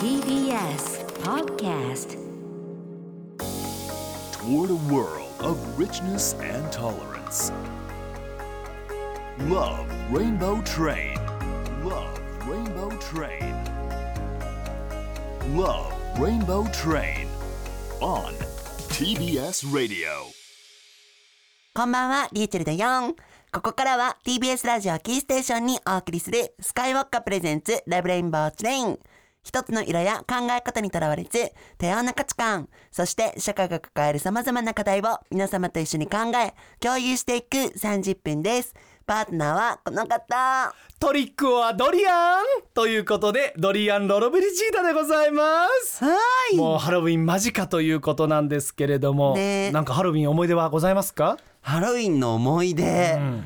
TBS Podcast toward a world of richness and tolerance. Love Rainbow Train. Love Rainbow Train. Love Rainbow Train. On TBS Radio. こんばんは、リューチェルだよここからは TBS ラジオキーステーションにお送りするスカイウォッカプレゼンツラブレインボーツレイン。一つの色や考え方にとらわれず、多様な価値観、そして社会が抱える様々な課題を皆様と一緒に考え、共有していく30分です。パートナーはこの方。トリックはドリアンということで、ドリアン・ロロブリジータでございます。はーい。もうハロウィン間近ということなんですけれども、ねえなんかハロウィン思い出はございますか？ハロウィンの思い出。うん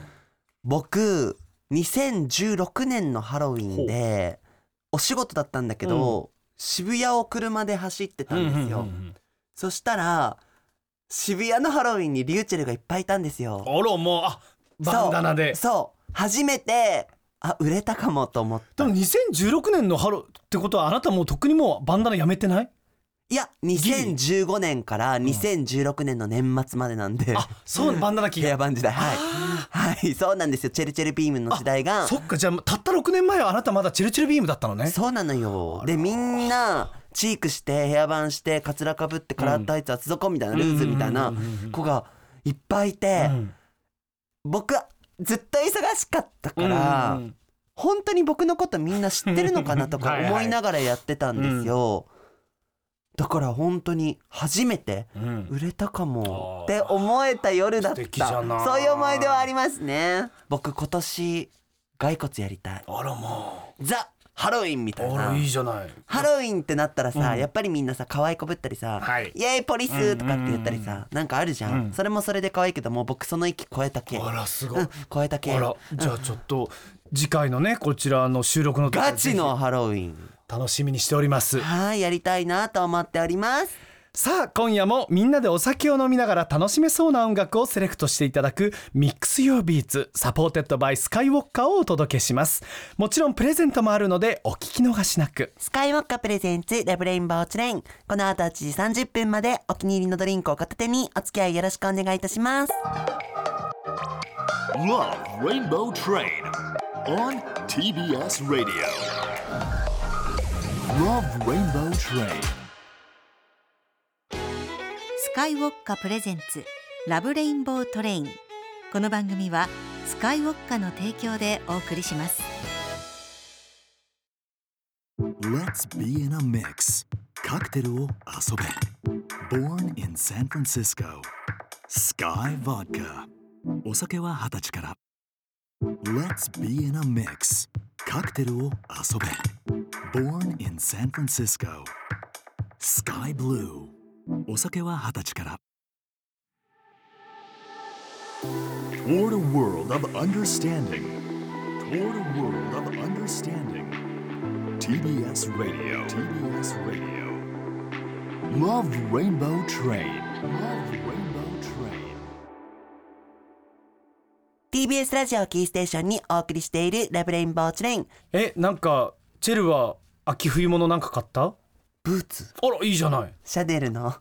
僕、2016年のハロウィンで、お仕事だったんだけど、渋谷を車で走ってたんですよ。そしたら、渋谷のハロウィンにリューチェルがいっぱいいたんですよ。あら、もう、あ、バンダナで。そう。そう初めて、あ、売れたかもと思った。でも2016年のハロってことはあなたもうとっくにもうバンダナやめてない？いや、2015年から2016年の年末までなんで。あ、そう、バンダナ期ヘアが。バン時代。はい。はい、そうなんですよ。チェルチェルビームの時代が。そっか、じゃあたった6年前はあなたまだチルチルビームだったのね。そうなのよ。で、みんな、チークして、ヘアバンして、カツラかぶって、カラータイツ厚底みたいな、ルーズみたいな子がいっぱいいて、うん僕はずっと忙しかったから、本当に僕のことみんな知ってるのかなとか思いながらやってたんですよ。だから本当に初めてうん売れたかもって思えた夜だっ素敵じゃた。ないそういう思い出はありますね。僕今年、骸骨やりたい。あらもザ・ハロウィンみたう。いな。あら、いいじゃない。ハロウィンってなったらさ、うんやっぱりみんなさ、可愛いこぶったりさ、はいイエーイポリスとかって言ったりさ、なんかあるじゃん,、うんそれもそれで可愛いけど、もう僕その域超えた系。あら、すごい。うん、超えた系。あら、じゃあちょっと、次回のね、こちらの収録の時ガチのハロウィン。楽しみにしております。はい、やりたいなと思っております。さあ、今夜もみんなでお酒を飲みながら楽しめそうな音楽をセレクトしていただくミックス Your Beats サポーテッドバイスカイウォッカーをお届けします。もちろんプレゼントもあるのでお聞き逃しなく。スカイウォッカプレゼンツラブレインボーツレイン。この後8時30分までお気に入りのドリンクを片手にお付き合いよろしくお願いいたします。Love Rainbow Train. On TBS Radio. Love Rainbow Train. スカイウォッカプレゼンツラブレインボートレインこの番組はスカイウォッカの提供でお送りします Let's be in a mix. カクテルを遊べ。Born in San Francisco. Sky Vodka. お酒は二十歳から。Let's be in a mix. カクテルを遊べ。Born in San Francisco. Sky Blue. お酒は二十歳から。Toward a world of understanding. Toward a world of understanding. TBS Radio. TBS Radio. Love Rainbow Train. Love Rainbow TBS ラジオキーステーションにお送りしているラブレインボーツレイン。え、なんか、チェルは秋冬物なんか買った？ブーツ。あら、いいじゃない。シャネルの、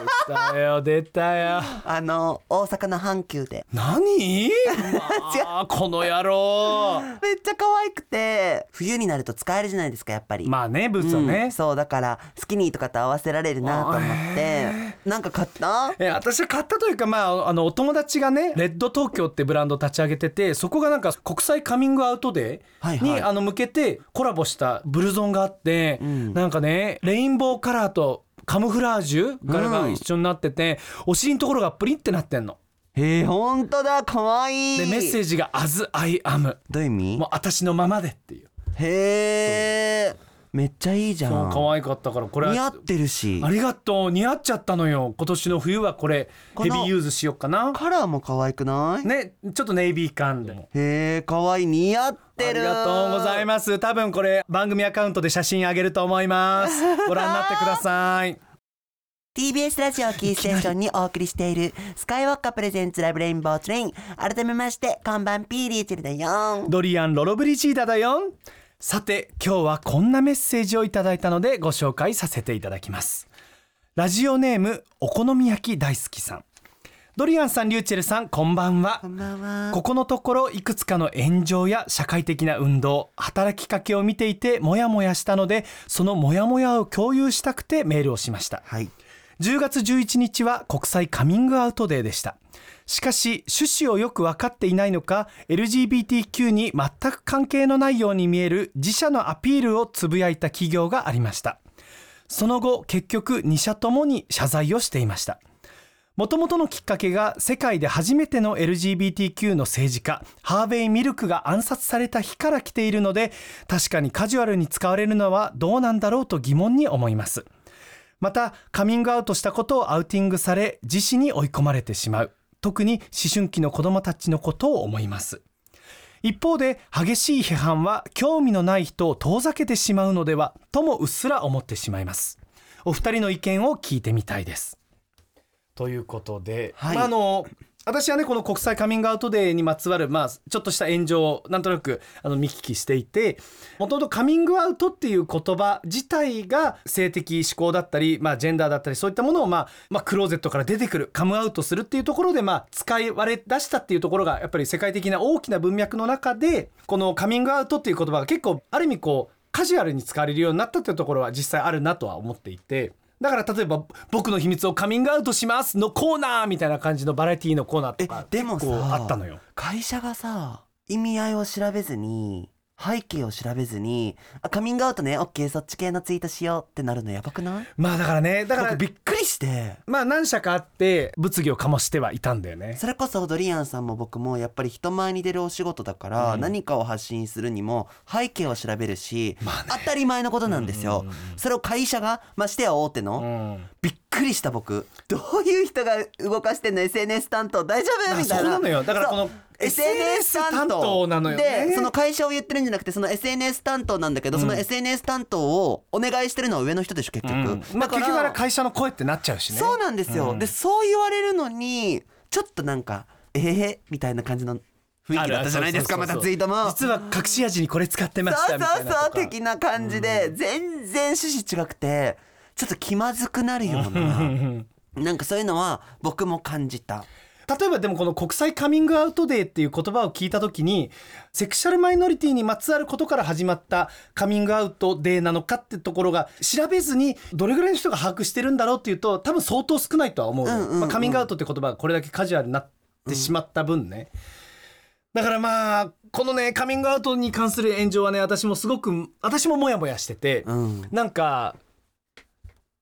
出たよ、出たよ。あの、大阪の阪急で。何？まあ、この野郎。めっちゃ可愛くて、冬になると使えるじゃないですか、やっぱり。まあね、ブーツはうんね。そう、だから、スキニーとかと合わせられるなと思って、なんか買った？え私は買ったというか、まあ、あの、お友達がね、レッド東京ってブランド立ち上げてて、そこがなんか国際カミングアウトデはいはいーに、あの、向けてコラボしたブルゾンがあって、んなんかね、レインボーカラーとカムフラージュ柄が一緒になってて、お尻のところがプリンってなってんの。へえ、ほんとだ、可愛いで、メッセージが As I am。どういう意味？もう私のままでっていう。へえ、めっちゃいいじゃん。そう、可愛かったから、これは似合ってるしあ。りがとう。似合っちゃったのよ。今年の冬はこれ、ヘビーユーズしよっかな。カラーも可愛くない？ね、ちょっとネイビー感でも。へえ、可愛い似合ってる。ありがとうございます。多分これ番組アカウントで写真あげると思います。ご覧になってください。TBS ラジオキーステーションにお送りしているスカイウォッカプレゼンツラブレインボーツレイン。改めまして、こんばんピーリーチェルだよ。ドリアン・ロロブリジーダだよ。さて今日はこんなメッセージをいただいたのでご紹介させていただきます。ラジオネームお好み焼き大好きさん。ドリアンさんリューチェルさんこんばんは。こんばんは。ここのところいくつかの炎上や社会的な運動働きかけを見ていてモヤモヤしたのでそのモヤモヤを共有したくてメールをしました。はい10月11日は国際カミングアウトデーでした。しかし趣旨をよく分かっていないのか LGBTQ に全く関係のないように見える自社のアピールをつぶやいた企業がありました。その後結局2社ともに謝罪をしていました。もともとのきっかけが世界で初めての LGBTQ の政治家ハーベイ・ミルクが暗殺された日から来ているので確かにカジュアルに使われるのはどうなんだろうと疑問に思います。またカミングアウトしたことをアウティングされ自死に追い込まれてしまう。特に思春期の子どもたちのことを思います。一方で激しい批判は興味のない人を遠ざけてしまうのではともうっすら思ってしまいます。お二人の意見を聞いてみたいです。ということで、はい。まああの私はねこの国際カミングアウトデーにまつわる、まあ、ちょっとした炎上をなんとなくあの見聞きしていてもともとカミングアウトっていう言葉自体が性的指向だったり、まあ、ジェンダーだったりそういったものを、まあまあ、クローゼットから出てくるカムアウトするっていうところで、まあ、使い割れ出したっていうところがやっぱり世界的な大きな文脈の中でこのカミングアウトっていう言葉が結構ある意味こうカジュアルに使われるようになったっていうところは実際あるなとは思っていて。だから例えば「僕の秘密をカミングアウトします」のコーナーみたいな感じのバラエティーのコーナーとえかでもさ結構あったのよ。会社がさ意味合いを調べずに背景を調べずにあカミングアウトねオッケーそっち系のツイートしようってなるのやばくない？まあだからねだから僕びっくりして。まあ何社かあって物議を醸してはいたんだよね。それこそドリアンさんも僕もやっぱり人前に出るお仕事だから、うん。何かを発信するにも背景を調べるし、まあね。当たり前のことなんですよ、それを会社がましてや大手の、うん。びっくりした僕。どういう人が動かしてんの？SNS 担当大丈夫？みたいな。そうなのよ。だからこの SNS 担当なのよね。でその会社を言ってるんじゃなくてその SNS 担当なんだけど、うん。その SNS 担当をお願いしてるのは上の人でしょ結局、うん。まあ結局会社の声ってなっちゃうしね。そうなんですよ、うん。でそう言われるのにちょっとなんかええみたいな感じの雰囲気だったじゃないですかまたツイートも。実は隠し味にこれ使ってましたみたいなそうそう的な感じで、全然趣旨違くてちょっと気まずくなるようななんかそういうのは僕も感じた例えばでもこの国際カミングアウトデーっていう言葉を聞いた時にセクシャルマイノリティにまつわることから始まったカミングアウトデーなのかってところが調べずにどれぐらいの人が把握してるんだろうっていうと多分相当少ないとは思うまあ、カミングアウトって言葉がこれだけカジュアルになってしまった分ね、だからまあこのねカミングアウトに関する炎上はね私もすごく私もモヤモヤしてて、うん。なんか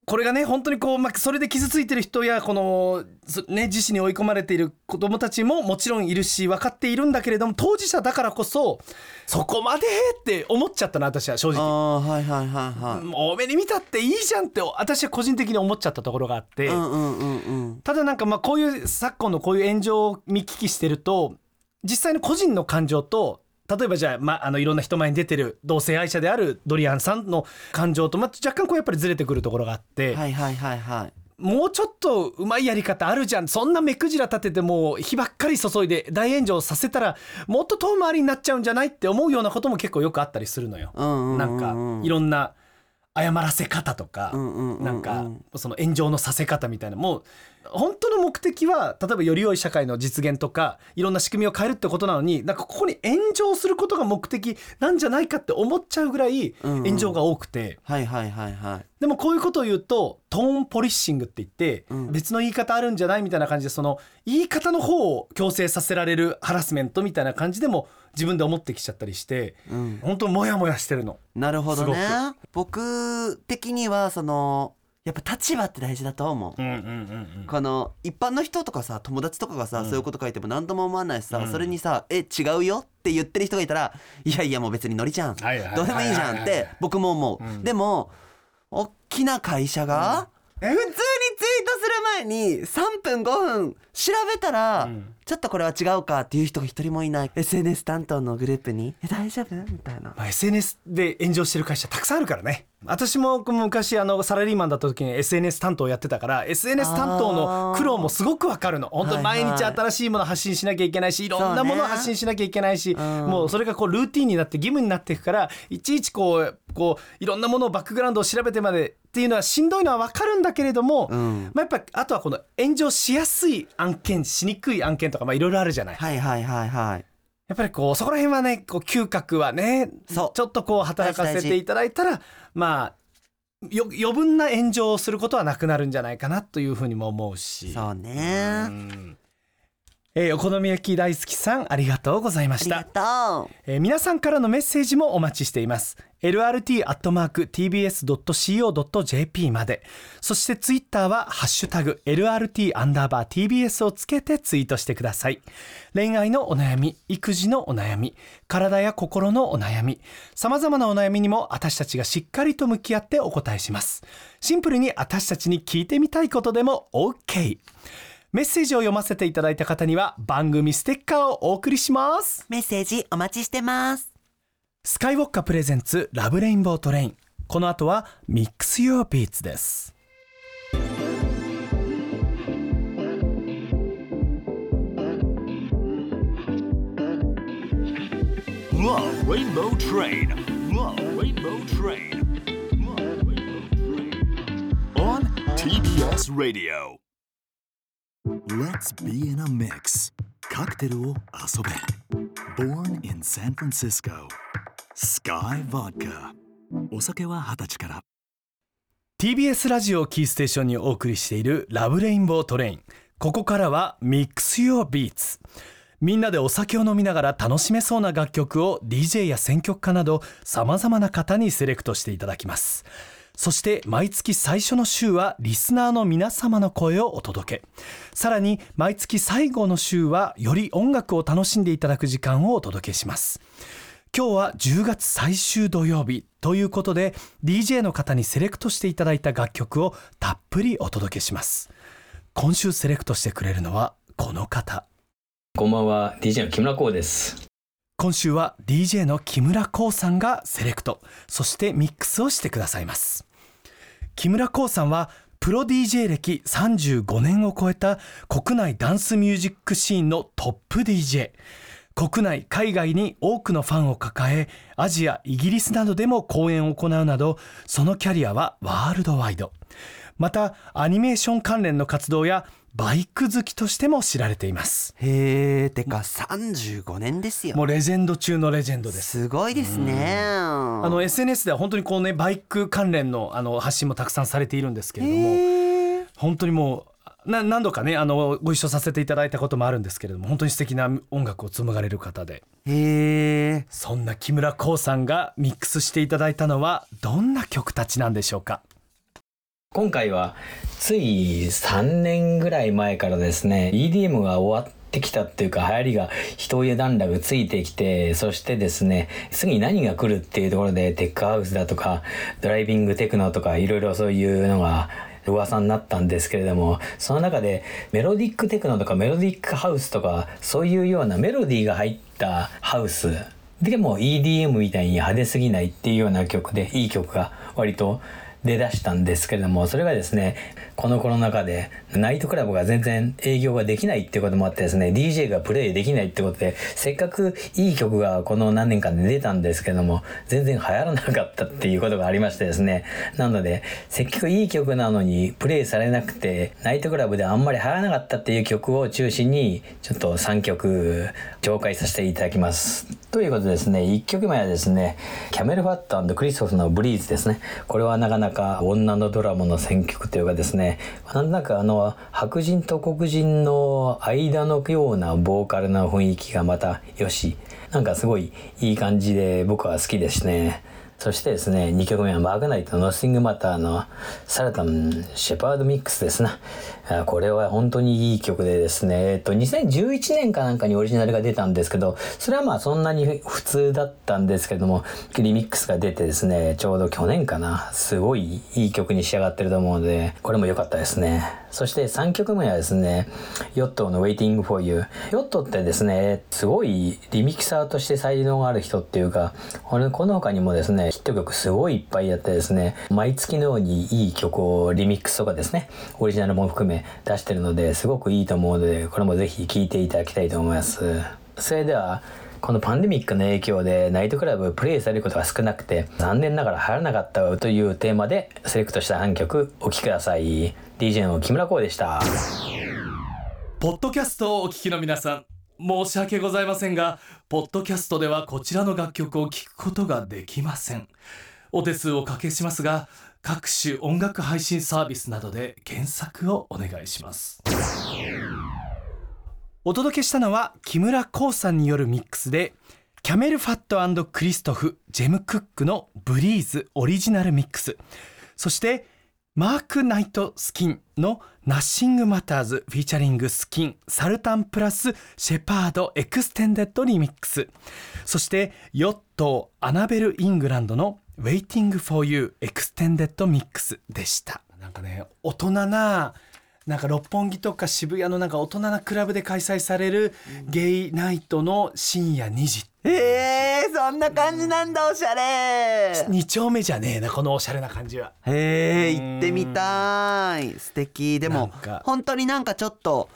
これがね本当にこう、まあ、それで傷ついてる人やこの、そね、自死に追い込まれている子どもたちももちろんいるし分かっているんだけれども当事者だからこそそこまでって思っちゃったな私は正あ直。あはいはいはいはい、もう多めに見たっていいじゃんって私は個人的に思っちゃったところがあって、うんうんうんうん。ただなんかまあこういう昨今のこういう炎上を見聞きしてると実際の個人の感情と例えばじゃあ,、まあ、あのいろんな人前に出てる同性愛者であるドリアンさんの感情と、まあ、若干こうやっぱりずれてくるところがあって、はいはいはいはいもうちょっとうまいやり方あるじゃんそんな目くじら立ててもう火ばっかり注いで大炎上させたらもっと遠回りになっちゃうんじゃないって思うようなことも結構よくあったりするのよ。なんかいろんな謝らせ方とか、なんかその炎上のさせ方みたいなもう本当の目的は例えばより良い社会の実現とかいろんな仕組みを変えるってことなのになんかここに炎上することが目的なんじゃないかって思っちゃうぐらい炎上が多くて。はいはいはいはい。でもこういうことを言うとトーンポリッシングって言って、うん。別の言い方あるんじゃないみたいな感じでその言い方の方を強制させられるハラスメントみたいな感じでも自分で思ってきちゃったりしてうん。本当モヤモヤしてるの。なるほどね。す僕的にはそのやっぱ立場って大事だと思う、うんうんうんうん。この一般の人とかさ友達とかがさ、うん。そういうこと書いても何とも思わないしさ、うん。それにさ「え違うよ」って言ってる人がいたら「いやいやもう別にノリじゃん、はいはいはいはいどうでもいいじゃん」って僕も思う、うん。でも大きな会社が、え普通にツイート前に3分5分調べたら、ちょっとこれは違うかっていう人が一人もいない。SNS 担当のグループに「え大丈夫?」みたいな。まあ、SNS で炎上してる会社たくさんあるからね。私も昔あのサラリーマンだった時に SNS 担当やってたから SNS 担当の苦労もすごくわかるの。本当に毎日新しいもの発信しなきゃいけないしいろんなものを発信しなきゃいけないし、もうそれがこうルーティンになって義務になっていくからいちいちこうこういろんなものをバックグラウンドを調べてまでっていうのはしんどいのはわかるんだけれども、ん。まあ、やっぱあとはこの炎上しやすい案件しにくい案件とかまあいろいろあるじゃない。はいはいはいはい。やっぱりこうそこら辺はねこう嗅覚はねそう。ちょっとこう働かせていただいたらまあよ余分な炎上をすることはなくなるんじゃないかなというふうにも思うし。そうね。うんえーお好み焼き大好きさんありがとうございまありがした、とう。えー皆さんからのメッセージもお待ちしています。lrt.tbs.co.jp まで。そしてツイッターはハッシュタグ LRT アンダーバー TBS をつけてツイートしてください。恋愛のお悩み育児のお悩み体や心のお悩みさまざまなお悩みにも私たちがしっかりと向き合ってお答えします。シンプルに私たちに聞いてみたいことでも OK メッセージを読ませていただいた方には番組ステッカーをお送りしますメッセージお待ちしてますスカイウォッカプレゼンツラブレインボートレインこの後はミックス Your Beats です Love Rainbow Train. Love Rainbow Train. Love Rainbow Train. On TBS Radio. Let's be in a mix. カクテルを遊べ Born in San Francisco. Sky Vodka. お酒は二十歳から TBS ラジオキーステーションにお送りしているラブレインボートレインここからはミックス Your Beats. みんなでお酒を飲みながら楽しめそうな楽曲を DJ や選曲家などさまざまな方にセレクトしていただきますそして毎月最初の週はリスナーの皆様の声をお届け。さらに毎月最後の週はより音楽を楽しんでいただく時間をお届けします。今日は10月最終土曜日。ということで DJ の方にセレクトしていただいた楽曲をたっぷりお届けします。今週セレクトしてくれるのはこの方。こんばんは、DJ の木村光です。今週は DJ の木村光さんがセレクト。そしてミックスをしてくださいます。木村光さんはプロ DJ 歴35年を超えた国内ダンスミュージックシーンのトップ DJ 国内海外に多くのファンを抱えアジアイギリスなどでも公演を行うなどそのキャリアはワールドワイド。またアニメーション関連の活動やバイク好きとしても知られています。へえてか35年ですよ。もうレジェンド中のレジェンドです。すごいですね。あの SNS では本当にこうねバイク関連のあの発信もたくさんされているんですけれども本当にもうな何度かねあのご一緒させていただいたこともあるんですけれども本当に素敵な音楽を紡がれる方で。へえそんな木村光さんがミックスしていただいたのはどんな曲たちなんでしょうか今回はつい3年ぐらい前からですね EDM が終わってきたっていうか流行りが一家段落ついてきてそしてですね次に何が来るっていうところでテックハウスだとかドライビングテクノとかいろいろそういうのが噂になったんですけれどもその中でメロディックテクノとかメロディックハウスとかそういうようなメロディーが入ったハウスでも EDM みたいに派手すぎないっていうような曲でいい曲が割と出だしたんですけれどもそれがですねこのコロナ禍でナイトクラブが全然営業ができないっていうこともあってですね DJ がプレイできないってことでせっかくいい曲がこの何年間で出たんですけども全然流行らなかったっていうことがありましてですね。なのでせっかくいい曲なのにプレイされなくてナイトクラブであんまり流行らなかったっていう曲を中心にちょっと3曲紹介させていただきます。ということですね1曲目はですねキャメルファットクリストフのブリーズですね。これはなかなか女のドラマの選曲というかですねなんだかあの白人と黒人の間のようなボーカルな雰囲気がまたよしなんかすごいいい感じで僕は好きですね。そしてですね2曲目はマークナイトのノッシングマターのサラタンシェパードミックスですな。これは本当にいい曲でですね。えっと2011年かなんかにオリジナルが出たんですけどそれはまあそんなに普通だったんですけどもリミックスが出てですねちょうど去年かな。すごいいい曲に仕上がってると思うのでこれも良かったですね。そして3曲目はですね、ヨットの Waiting for You。ヨットってですね、すごいリミキサーとして才能がある人っていうか、この他にもですね、ヒット曲すごいいっぱいやってですね、毎月のようにいい曲をリミックスとかですね、オリジナルも含め出してるので、すごくいいと思うので、これもぜひ聴いていただきたいと思います。それでは、このパンデミックの影響でナイトクラブプレイされることが少なくて残念ながら流行らなかったというテーマでセレクトした3曲お聴きください。DJ の木村光でした。ポッドキャストをお聞きの皆さん申し訳ございませんがポッドキャストではこちらの楽曲を聴くことができません。お手数をおかけしますが各種音楽配信サービスなどで検索をお願いします。お届けしたのは木村コウさんによるミックスで CamelPhat Cristoph Jem Cooke の Breathe Original Mix。そして Mark Knight Skin の Nothing Matters featuring Skin Sultan plus Shepard Extended Remix。そして Yotto Annabel Englund の Waiting for You Extended Mix でした。なんかね大人ななんか六本木とか渋谷のなんか大人なクラブで開催されるゲイナイトの深夜2時。えー、そんな感じなんだおしゃれ。2丁目じゃねえなこのおしゃれな感じは。へえ行ってみたい。素敵。でも本当になんかちょっと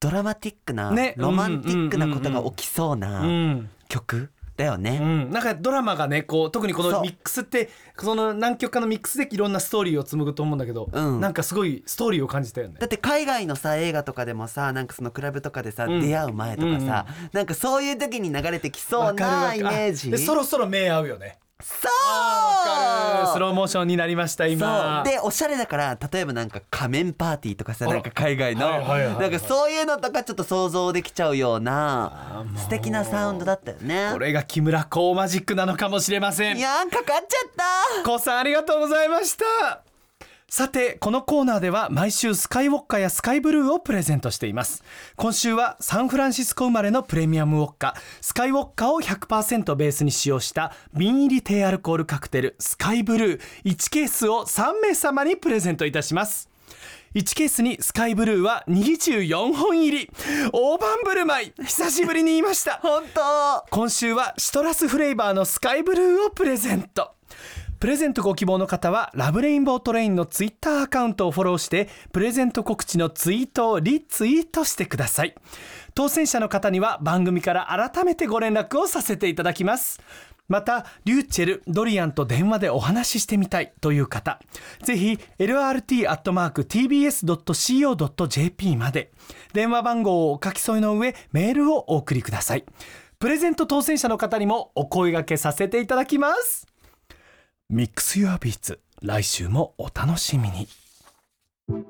ドラマティックな、ねロマンティックなことが起きそううなん曲だよね、うん、なんかドラマがねこう特にこのミックスってその何曲かのミックスでいろんなストーリーを紡ぐと思うんだけど、うん。なんかすごいストーリーを感じたよね。だって海外のさ映画とかでもさなんかそのクラブとかでさ、うん。出会う前とかさ、なんかそういう時に流れてきそうなイメージ？でそろそろ目合うよねそう。スローモーションになりました今。でおしゃれだから例えばなんか仮面パーティーとかさなんか海外の、なんかそういうのとかちょっと想像できちゃうような素敵なサウンドだったよね。これが木村コーマジックなのかもしれません。いやーかかっちゃった。コウさんありがとうございましたさてこのコーナーでは毎週スカイウォッカやスカイブルーをプレゼントしています。今週はサンフランシスコ生まれのプレミアムウォッカ。スカイウォッカを100%ベースに使用した瓶入り低アルコールカクテルスカイブルー。1ケースを3名様にプレゼントいたします。1ケースにスカイブルーは24本入り。大盤振る舞い。久しぶりに言いました。本当。今週はシトラスフレーバーのスカイブルーをプレゼントプレゼントご希望の方は Love Rainbow Train のツイッターアカウントをフォローしてプレゼント告知のツイートをリツイートしてください。当選者の方には番組から改めてご連絡をさせていただきます。またりゅうちぇるドリアンと電話でお話ししてみたいという方。ぜひ lrt.tbs.co.jp まで電話番号をお書き添えの上メールをお送りください。プレゼント当選者の方にもお声掛けさせていただきます。ミックスユアビーツ来週もお楽しみに。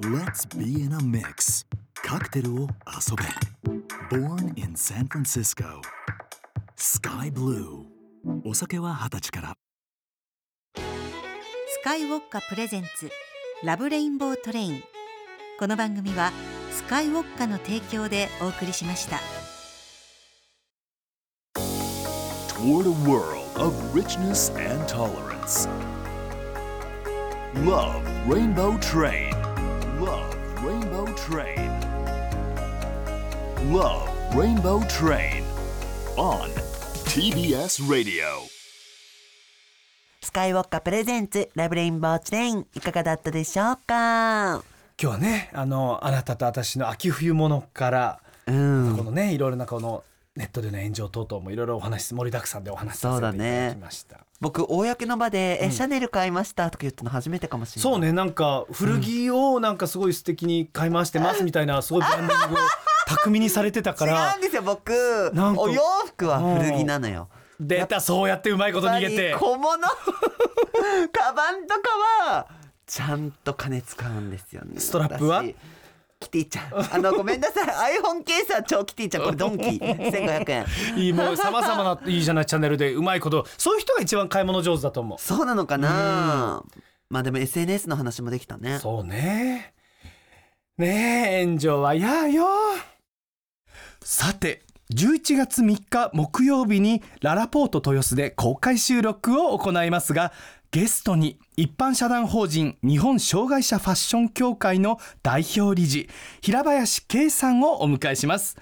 Let's be in a mix. カクテルを遊べ。Born in San Francisco. Sky Blue. お酒は二十歳から。スカイウォッカプレゼンツラブレインボートレイン。この番組はスカイウォッカの提供でお送りしました。Toward a world of richness and tolerance. Love Rainbow Train. Love Rainbow Train. Love Rainbow Train. On TBS Radio. スカイウォッカプレゼンツラブレインボーチレインいかがだったでしょうか？今日はねあのあなたと私の秋冬ものから、うんこのねいろいろなこのネットでの炎上等々もいろいろお話盛りだくさんでお話しさせていただきました。僕公の場で、えシャネル買いましたとか言ったの初めてかもしれないそうねなんか古着をなんかすごい素敵に買い回してますみたいなすごいブランディングを巧みにされてたか違らうんですよ僕。なんかお洋服は古着なのよ。出たそうやってうまいこと逃げて。小物。カバンとかはちゃんと金使うんですよねストラップは？私キティちゃん。あのごめんなさい。iPhone ケースは超キティちゃん。これドンキ1500円。いいもうさまざまな いいじゃないチャンネルでうまいこと。そういう人が一番買い物上手だと思う。そうなのかな。まあでも SNS の話もできたね。そうね。ねえ炎上はやーよ。さて11月3日木曜日にララポート豊洲で公開収録を行いますがゲストに一般社団法人日本障害者ファッション協会の代表理事平林圭さんをお迎えします。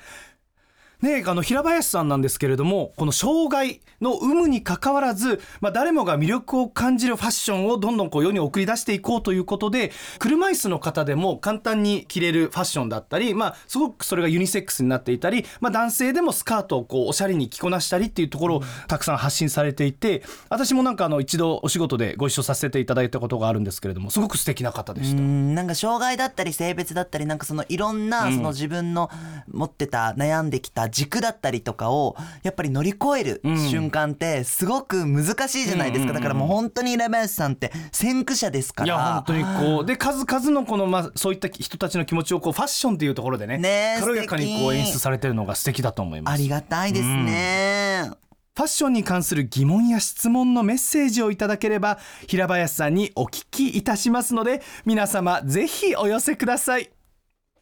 ねあの平林さんなんですけれどもこの障害の有無にかかわらず、まあ、誰もが魅力を感じるファッションをどんどんこう世に送り出していこうということで車椅子の方でも簡単に着れるファッションだったり、まあ、すごくそれがユニセックスになっていたり、まあ、男性でもスカートをこうおしゃれに着こなしたりっていうところをたくさん発信されていて私もなんかあの一度お仕事でご一緒させていただいたことがあるんですけれどもすごく素敵な方でした。うんなんか障害だったり性別だったりなんかそのいろんなその自分の持ってた悩んできた軸だったりとかをやっぱり乗り越える瞬間ってすごく難しいじゃないですか。だからもう本当に平林さんって先駆者ですから。いや本当にこう。で数々のこのまあそういった人たちの気持ちをこうファッションっていうところでねねえ軽やかにこう演出されてるのが素敵だと思います。ありがたいですね。ファッションに関する疑問や質問のメッセージをいただければ平林さんにお聞きいたしますので皆様ぜひお寄せください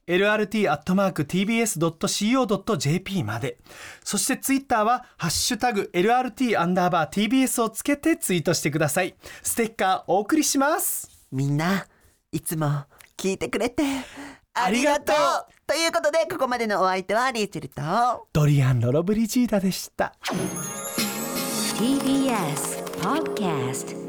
lrt.tbs.co.jp まで。そしてツイッターは「ハッシュタグ #lrt アンダーバー TBS」をつけてツイートしてください。ステッカーお送りします。みんないつも聞いてくれてありがとう。ということでここまでのお相手はリーチェルとドリアン・ロロブリジーダでした。TBS Podcast